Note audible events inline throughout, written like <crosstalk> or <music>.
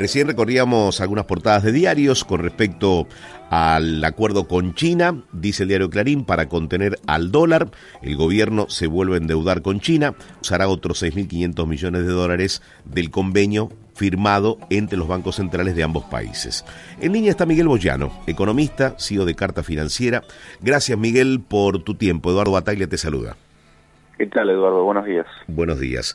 Recién recorríamos algunas portadas de diarios con respecto al acuerdo con China, dice el diario Clarín, para contener al dólar. El gobierno se vuelve a endeudar con China, usará otros 6.500 millones de dólares del convenio firmado entre los bancos centrales de ambos países. En línea está Miguel Boyano, economista, CEO de Carta Financiera. Gracias Miguel por tu tiempo. Eduardo Bataglia te saluda. ¿Qué tal, Eduardo? Buenos días. Buenos días.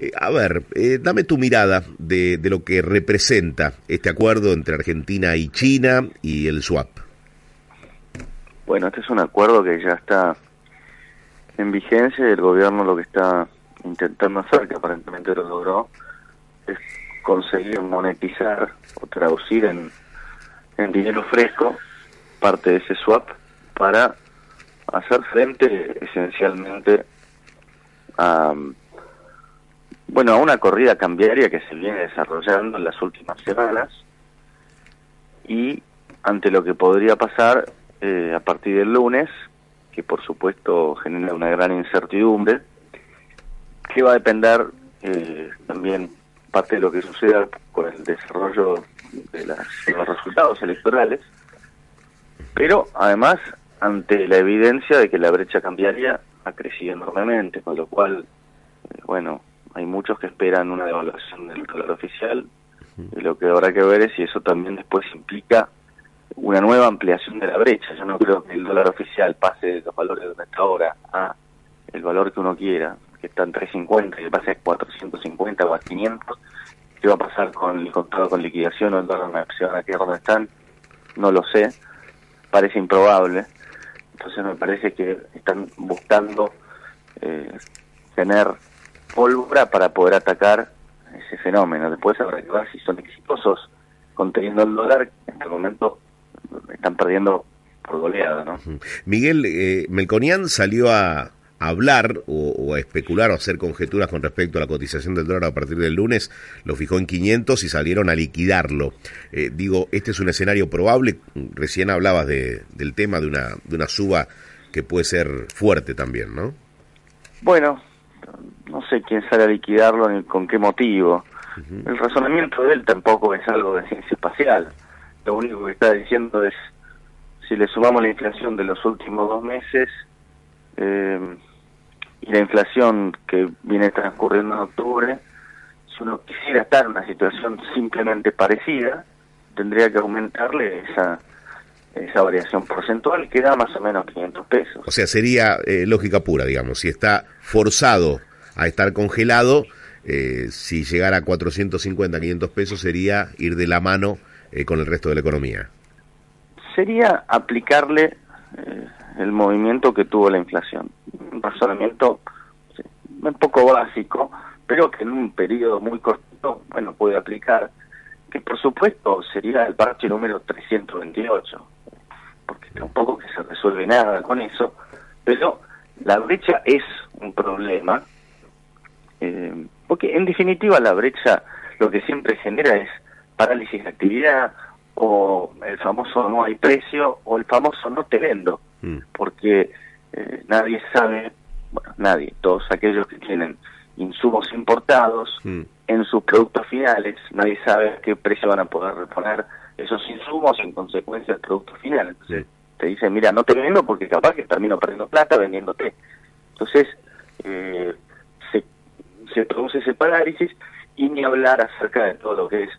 Eh, a ver, eh, dame tu mirada de, de, lo que representa este acuerdo entre Argentina y China y el swap. Bueno, este es un acuerdo que ya está en vigencia y el gobierno lo que está intentando hacer, que aparentemente lo logró, es conseguir monetizar o traducir en, en dinero fresco parte de ese swap para hacer frente esencialmente a, bueno, a una corrida cambiaria que se viene desarrollando en las últimas semanas y ante lo que podría pasar eh, a partir del lunes, que por supuesto genera una gran incertidumbre, que va a depender eh, también parte de lo que suceda con el desarrollo de, las, de los resultados electorales, pero además ante la evidencia de que la brecha cambiaria ha crecido enormemente, con lo cual, eh, bueno, hay muchos que esperan una devaluación del dólar oficial, y lo que habrá que ver es si eso también después implica una nueva ampliación de la brecha. Yo no creo que el dólar oficial pase de los valores de esta hora a el valor que uno quiera, que está en 350, que pase a 450 o a 500. ¿Qué va a pasar con el contado con liquidación o el dólar se van a quedar donde están? No lo sé. Parece improbable. Entonces me parece que están buscando eh, tener pólvora para poder atacar ese fenómeno. Después habrá que ver si son exitosos conteniendo el dólar. En este momento están perdiendo por goleada, ¿no? Miguel, eh, Melconian salió a, hablar o, o, a especular o hacer conjeturas con respecto a la cotización del dólar a partir del lunes, lo fijó en 500 y salieron a liquidarlo. Eh, digo, este es un escenario probable, recién hablabas de, del tema de una, de una suba que puede ser fuerte también, ¿no? Bueno, no sé quién sale a liquidarlo ni con qué motivo. Uh -huh. El razonamiento de él tampoco es algo de ciencia espacial. Lo único que está diciendo es, si le sumamos la inflación de los últimos dos meses, eh, y la inflación que viene transcurriendo en octubre, si uno quisiera estar en una situación simplemente parecida, tendría que aumentarle esa esa variación porcentual que da más o menos 500 pesos. O sea, sería eh, lógica pura, digamos, si está forzado a estar congelado, eh, si llegara a 450, 500 pesos sería ir de la mano eh, con el resto de la economía. Sería aplicarle el movimiento que tuvo la inflación. Un razonamiento un poco básico, pero que en un periodo muy corto, bueno, puede aplicar, que por supuesto sería el parche número 328, porque tampoco que se resuelve nada con eso, pero la brecha es un problema, eh, porque en definitiva la brecha lo que siempre genera es parálisis de actividad, o el famoso no hay precio, o el famoso no te vendo porque eh, nadie sabe, bueno, nadie, todos aquellos que tienen insumos importados mm. en sus productos finales, nadie sabe a qué precio van a poder reponer esos insumos en consecuencia del producto final. Entonces mm. te dicen, mira, no te vendo porque capaz que termino perdiendo plata vendiéndote. Entonces eh, se, se produce ese parálisis y ni hablar acerca de todo lo que es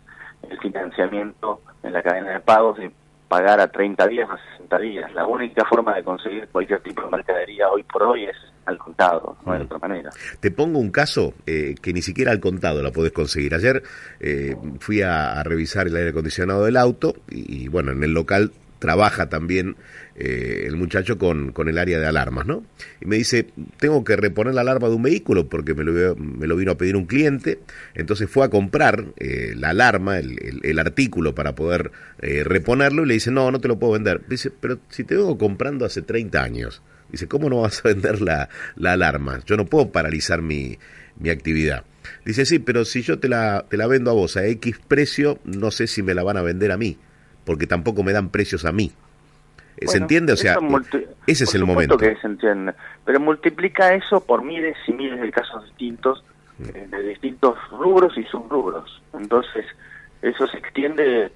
el financiamiento en la cadena de pagos y pagar a 30 días, a 60 días. La única forma de conseguir cualquier tipo de mercadería hoy por hoy es al contado, no de otra manera. Te pongo un caso eh, que ni siquiera al contado la podés conseguir. Ayer eh, fui a, a, revisar el aire acondicionado del auto y, y, bueno, en el local trabaja también eh, el muchacho con, con, el área de alarmas, ¿no? Y me dice, tengo que reponer la alarma de un vehículo porque me lo, me lo vino a pedir un cliente, entonces fue a comprar eh, la alarma, el, el, artículo para poder eh, reponerlo y le dice, no, no te lo puedo vender. Dice, pero si te vengo comprando hace 30 años, dice, ¿cómo no vas a <laughs> vender la, la alarma? Yo no puedo paralizar mi, mi actividad. Dice, sí, pero si yo te la, te la vendo a vos a X precio, no sé si me la van a vender a mí, porque tampoco me dan precios a mí. ¿Se entiende? O sea, ese es el momento. que se entiende. Pero multiplica eso por miles y miles de casos distintos, mm. eh, de distintos rubros y subrubros. Entonces, eso se extiende,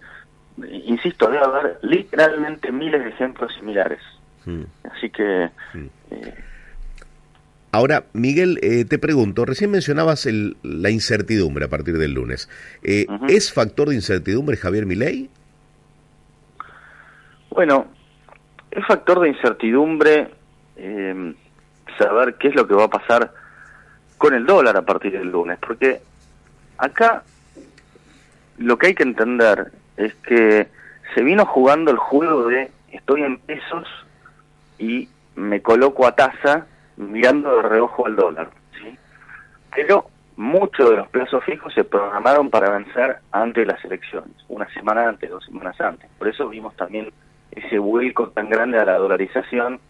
insisto, debe haber literalmente miles de ejemplos similares. Mm. Así que... Mm. Eh, Ahora, Miguel, eh, te pregunto, recién mencionabas el, la incertidumbre a partir del lunes. Eh, ¿Es factor de incertidumbre Javier Milei? Bueno, es factor de incertidumbre eh, saber qué es lo que va a pasar con el dólar a partir del lunes, porque acá lo que hay que entender es que se vino jugando el juego de estoy en pesos y me coloco a tasa mirando de reojo al dólar. ¿sí? Pero muchos de los plazos fijos se programaron para vencer antes de las elecciones, una semana antes, dos semanas antes. Por eso vimos también ese vuelco tan grande a la dolarización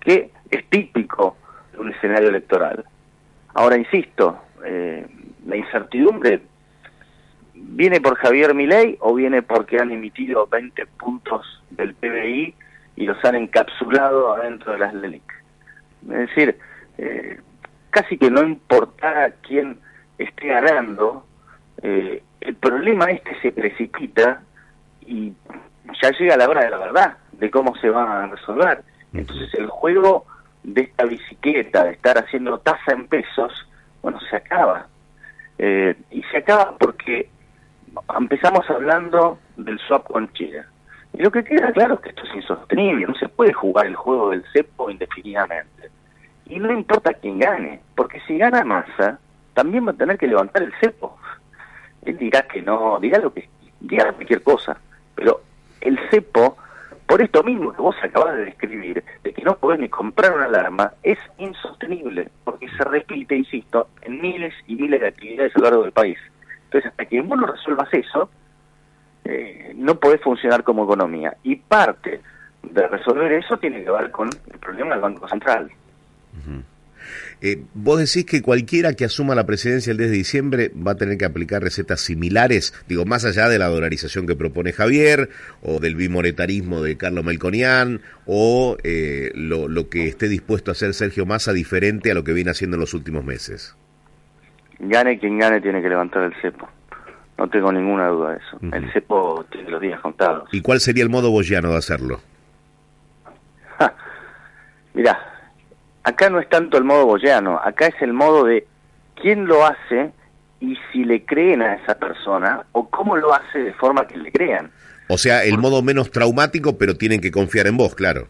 que es típico de un escenario electoral. Ahora, insisto, eh, la incertidumbre viene por Javier Milei o viene porque han emitido 20 puntos del PBI y los han encapsulado adentro de las LELIC. Es decir, eh, casi que no importa quién esté ganando, eh, el problema este se precipita y ya llega la hora de la verdad, de cómo se va a resolver. Entonces el juego de esta bicicleta, de estar haciendo tasa en pesos, bueno, se acaba. Eh, y se acaba porque empezamos hablando del swap con China. Y lo que queda claro es que esto es insostenible, no se puede jugar el juego del cepo indefinidamente. Y no importa quién gane, porque si gana Massa, también va a tener que levantar el cepo. Él dirá que no, dirá lo que dirá cualquier cosa, pero el cepo, por esto mismo que vos acabas de describir, de que no podés ni comprar una alarma, es insostenible, porque se repite, insisto, en miles y miles de actividades a lo largo del país. Entonces, hasta que vos no resuelvas eso, eh, no podés funcionar como economía. Y parte de resolver eso tiene que ver con el problema del Banco Central. Eh, vos decís que cualquiera que asuma la presidencia el 10 de diciembre va a tener que aplicar recetas similares, digo, más allá de la dolarización que propone Javier, o del bimonetarismo de Carlos Melconian, o eh, lo, lo, que esté dispuesto a hacer Sergio Massa diferente a lo que viene haciendo en los últimos meses. Gane quien gane tiene que levantar el cepo. No tengo ninguna duda de eso. El cepo tiene los días contados. ¿Y cuál sería el modo boyano de hacerlo? <laughs> Mirá, acá no es tanto el modo boyano, acá es el modo de quién lo hace y si le creen a esa persona o cómo lo hace de forma que le crean. O sea, el modo menos traumático, pero tienen que confiar en vos, claro.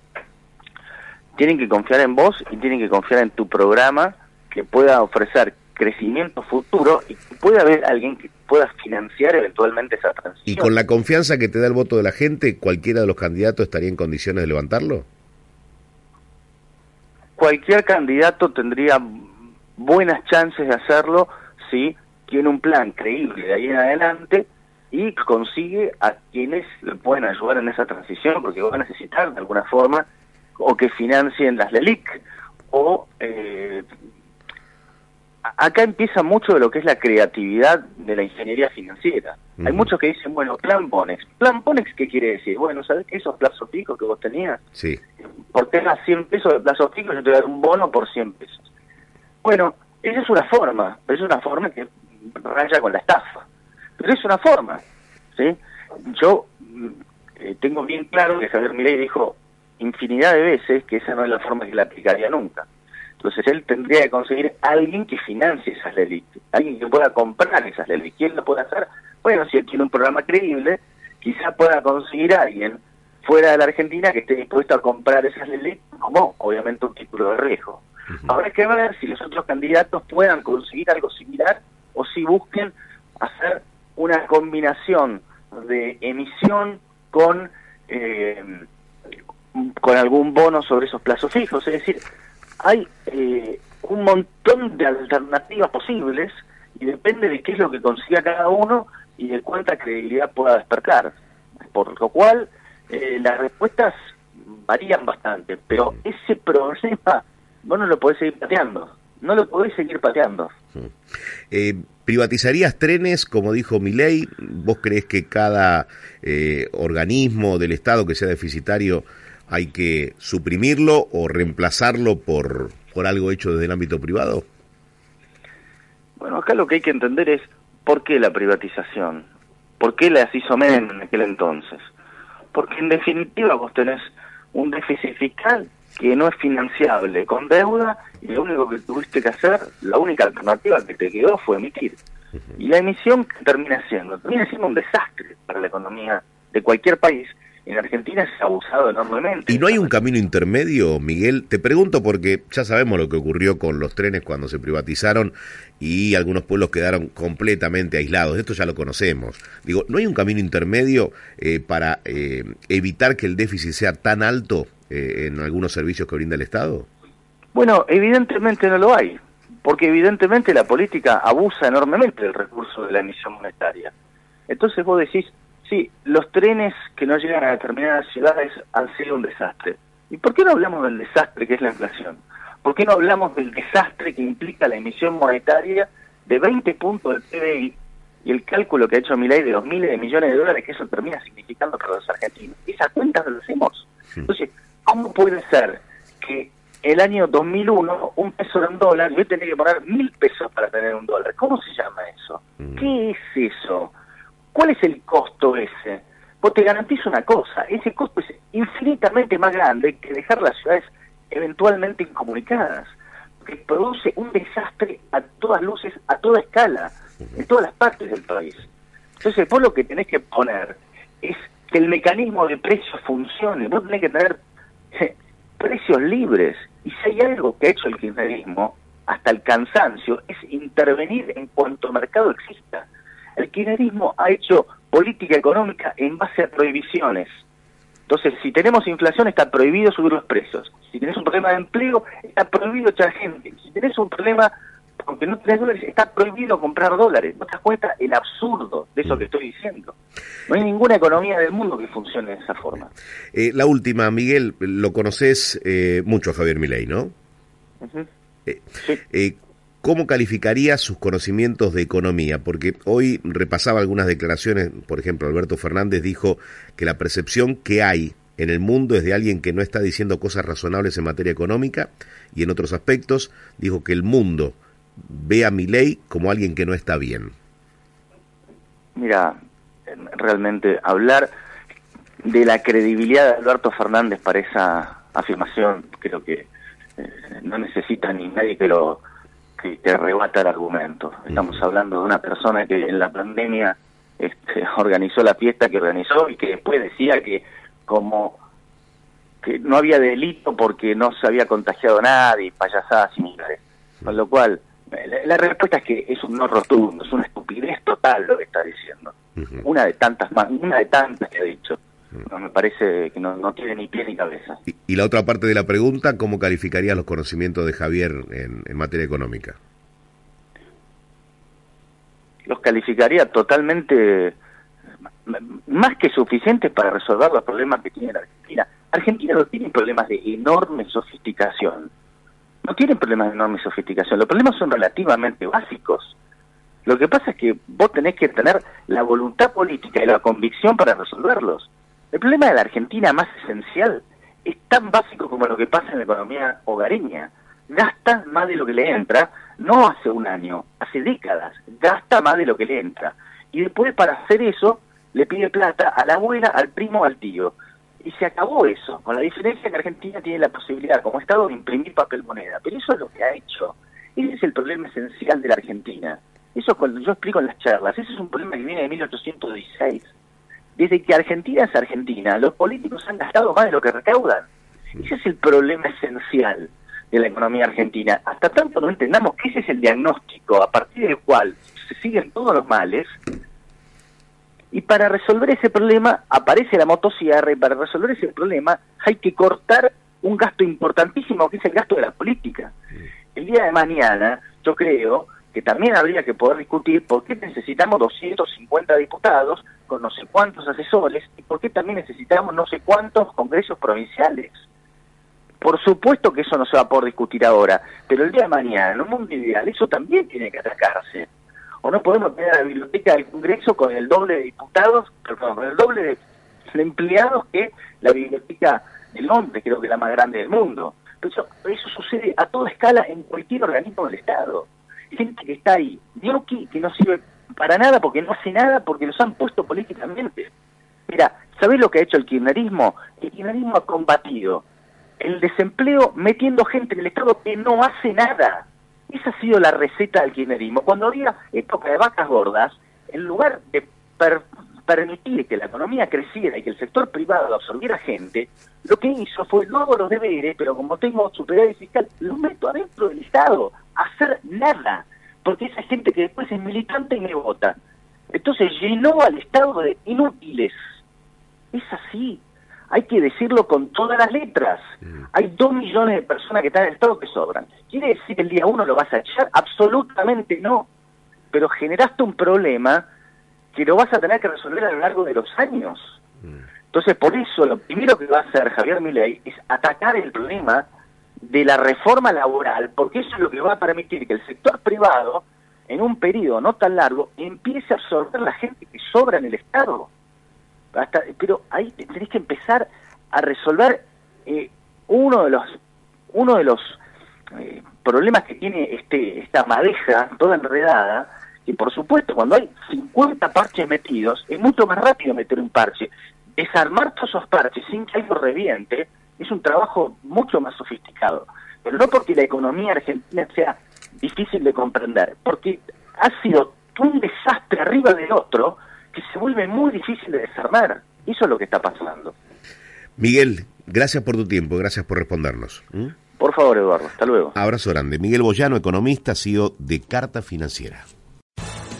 Tienen que confiar en vos y tienen que confiar en tu programa que pueda ofrecer crecimiento futuro y que pueda haber alguien que pueda financiar eventualmente esa transición. ¿Y con la confianza que te da el voto de la gente, cualquiera de los candidatos estaría en condiciones de levantarlo? Cualquier candidato tendría buenas chances de hacerlo si tiene un plan creíble de ahí en adelante y consigue a quienes le pueden ayudar en esa transición, porque va a necesitar de alguna forma o que financien las LELIC o eh, acá empieza mucho de lo que es la creatividad de la ingeniería financiera. Hay muchos que dicen, bueno, plan Ponex. ¿Plan Ponex qué quiere decir? Bueno, ¿sabes qué? Esos plazos fijos que vos tenías. Sí. Por tener 100 pesos de plazo fijo, yo te voy a dar un bono por 100 pesos. Bueno, esa es una forma, pero es una forma que raya con la estafa. Pero es una forma, ¿sí? Yo eh, tengo bien claro que Javier Milei dijo infinidad de veces que esa no es la forma que la aplicaría nunca. Entonces él tendría que conseguir alguien que financie esas LELIC, alguien que pueda comprar esas LELIC. ¿Quién lo puede hacer? Bueno, si él tiene un programa creíble, quizá pueda conseguir a alguien fuera de la Argentina que esté dispuesto a comprar esas LELIC como obviamente un título de riesgo. Ahora hay que ver si los otros candidatos puedan conseguir algo similar o si busquen hacer una combinación de emisión con eh, con algún bono sobre esos plazos fijos. Es decir, hay eh, un montón de alternativas posibles y depende de qué es lo que consiga cada uno y de cuánta credibilidad pueda despertar. Por lo cual, eh, las respuestas varían bastante, pero ese problema vos no lo podés seguir pateando, no lo podés seguir pateando. Eh, ¿Privatizarías trenes, como dijo Milei? ¿Vos crees que cada eh, organismo del Estado que sea deficitario hay que suprimirlo o reemplazarlo por, por algo hecho desde el ámbito privado? Bueno, acá lo que hay que entender es por qué la privatización, por qué las hizo Menem en aquel entonces. Porque en definitiva vos tenés un déficit fiscal que no es financiable con deuda y lo único que tuviste que hacer, la única alternativa que te quedó fue emitir. Y la emisión que termina siendo, termina siendo un desastre para la economía de cualquier país en Argentina se ha abusado enormemente. ¿Y no hay un camino intermedio, Miguel? Te pregunto porque ya sabemos lo que ocurrió con los trenes cuando se privatizaron y algunos pueblos quedaron completamente aislados. Esto ya lo conocemos. Digo, ¿no hay un camino intermedio eh, para eh, evitar que el déficit sea tan alto eh, en algunos servicios que brinda el Estado? Bueno, evidentemente no lo hay, porque evidentemente la política abusa enormemente del recurso de la emisión monetaria. Entonces vos decís, Sí, los trenes que no llegan a determinadas ciudades han sido un desastre. ¿Y por qué no hablamos del desastre que es la inflación? ¿Por qué no hablamos del desastre que implica la emisión monetaria de 20 puntos del PBI y el cálculo que ha hecho Milei de los miles de millones de dólares que eso termina significando para los argentinos? Esas cuentas lo hacemos. Entonces, ¿cómo puede ser que el año 2001 un peso era un dólar y hoy tenía que poner mil pesos para tener un dólar? ¿Cómo se llama eso? Mm. ¿Qué es eso? ¿Cuál es el costo ese? Pues te garantizo una cosa, ese costo es infinitamente más grande que dejar las ciudades eventualmente incomunicadas, que produce un desastre a todas luces, a toda escala, en todas las partes del país. Entonces, vos lo que tenés que poner es que el mecanismo de precios funcione, vos tenés que tener precios libres, y si hay algo que ha hecho el kirchnerismo, hasta el cansancio, es intervenir en cuanto mercado exista. El kirchnerismo ha hecho política económica en base a prohibiciones. Entonces, si tenemos inflación, está prohibido subir los precios. Si tenés un problema de empleo, está prohibido echar gente. Si tenés un problema, aunque no tenés dólares, está prohibido comprar dólares. ¿No te das cuenta el absurdo de eso que estoy diciendo? No hay ninguna economía del mundo que funcione de esa forma. Eh, la última, Miguel, lo conoces eh, mucho Javier Milei, ¿no? Eh, sí. ¿Cómo calificaría sus conocimientos de economía? Porque hoy repasaba algunas declaraciones, por ejemplo, Alberto Fernández dijo que la percepción que hay en el mundo es de alguien que no está diciendo cosas razonables en materia económica y en otros aspectos dijo que el mundo ve a mi ley como alguien que no está bien. Mira, realmente hablar de la credibilidad de Alberto Fernández para esa afirmación creo que eh, no necesita ni nadie que lo que, que rebata el argumento. Estamos hablando de una persona que en la pandemia este, <laughs> organizó la fiesta que organizó y que después decía que como que no había delito porque no se había contagiado nadie, payasadas similares. Con lo cual, la, respuesta es que es un no rotundo, es una estupidez total lo que está diciendo. Una de tantas más, una de tantas que ha dicho no me parece que no, tiene ni pie ni cabeza. Y, la otra parte de la pregunta, ¿cómo calificaría los conocimientos de Javier en, materia económica? Los calificaría totalmente más que suficientes para resolver los problemas que tiene la Argentina. Argentina no tiene problemas de enorme sofisticación. No tiene problemas de enorme sofisticación. Los problemas son relativamente básicos. Lo que pasa es que vos tenés que tener la voluntad política y la convicción para resolverlos. El problema de la Argentina más esencial es tan básico como lo que pasa en la economía hogareña. Gasta más de lo que le entra, no hace un año, hace décadas, gasta más de lo que le entra. Y después para hacer eso le pide plata a la abuela, al primo, al tío. Y se acabó eso, con la diferencia que Argentina tiene la posibilidad como Estado de imprimir papel moneda. Pero eso es lo que ha hecho. Ese es el problema esencial de la Argentina. Eso cuando yo explico en las charlas, ese es un problema que viene de 1816 desde que Argentina es Argentina, los políticos han gastado más de lo que recaudan. Ese es el problema esencial de la economía argentina. Hasta tanto no entendamos que ese es el diagnóstico a partir del cual se siguen todos los males, y para resolver ese problema aparece la motosierra y para resolver ese problema hay que cortar un gasto importantísimo que es el gasto de la política. El día de mañana yo creo que también habría que poder discutir por qué necesitamos 250 diputados con no sé cuántos asesores y por qué también necesitamos no sé cuántos congresos provinciales. Por supuesto que eso no se va a poder discutir ahora, pero el día de mañana, en un mundo ideal, eso también tiene que atacarse. O no podemos tener la biblioteca del Congreso con el doble de diputados, perdón, con el doble de, empleados que la biblioteca de Londres, creo que es la más grande del mundo. Pero eso, sucede a toda escala en cualquier organismo del Estado. Gente que está ahí, gnocchi, que no sirve para nada porque no hace nada porque los han puesto políticamente. Mira, ¿sabés lo que ha hecho el kirchnerismo? El kirchnerismo ha combatido el desempleo metiendo gente en el Estado que no hace nada. Esa ha sido la receta del kirchnerismo. Cuando había época de vacas gordas, en lugar de permitir que la economía creciera y que el sector privado absorbiera gente, lo que hizo fue, no hago los deberes, pero como tengo superávit fiscal, lo meto adentro del Estado, a hacer nada, porque esa gente que después es militante y me vota. Entonces llenó al Estado de inútiles. Es así hay que decirlo con todas las letras. Mm. Hay dos millones de personas que están en el Estado que sobran. ¿Quiere decir que el día uno lo vas a echar? Absolutamente no. Pero generaste un problema que lo vas a tener que resolver a lo largo de los años. Entonces, por eso, lo primero que va a hacer Javier Milei es atacar el problema de la reforma laboral, porque eso es lo que va a permitir que el sector privado, en un periodo no tan largo, empiece a absorber la gente que sobra en el Estado pero ahí tenés que empezar a resolver eh, uno de los uno de los eh, problemas que tiene este esta madeja toda enredada que por supuesto cuando hay 50 parches metidos es mucho más rápido meter un parche desarmar todos esos parches sin que algo reviente es un trabajo mucho más sofisticado pero no porque la economía argentina sea difícil de comprender porque ha sido un desastre arriba del otro que se vuelve muy difícil de desarmar. Eso es lo que está pasando. Miguel, gracias por tu tiempo, gracias por respondernos. ¿Mm? Por favor, Eduardo, hasta luego. Abrazo grande. Miguel Boyano, economista, CEO de Carta Financiera.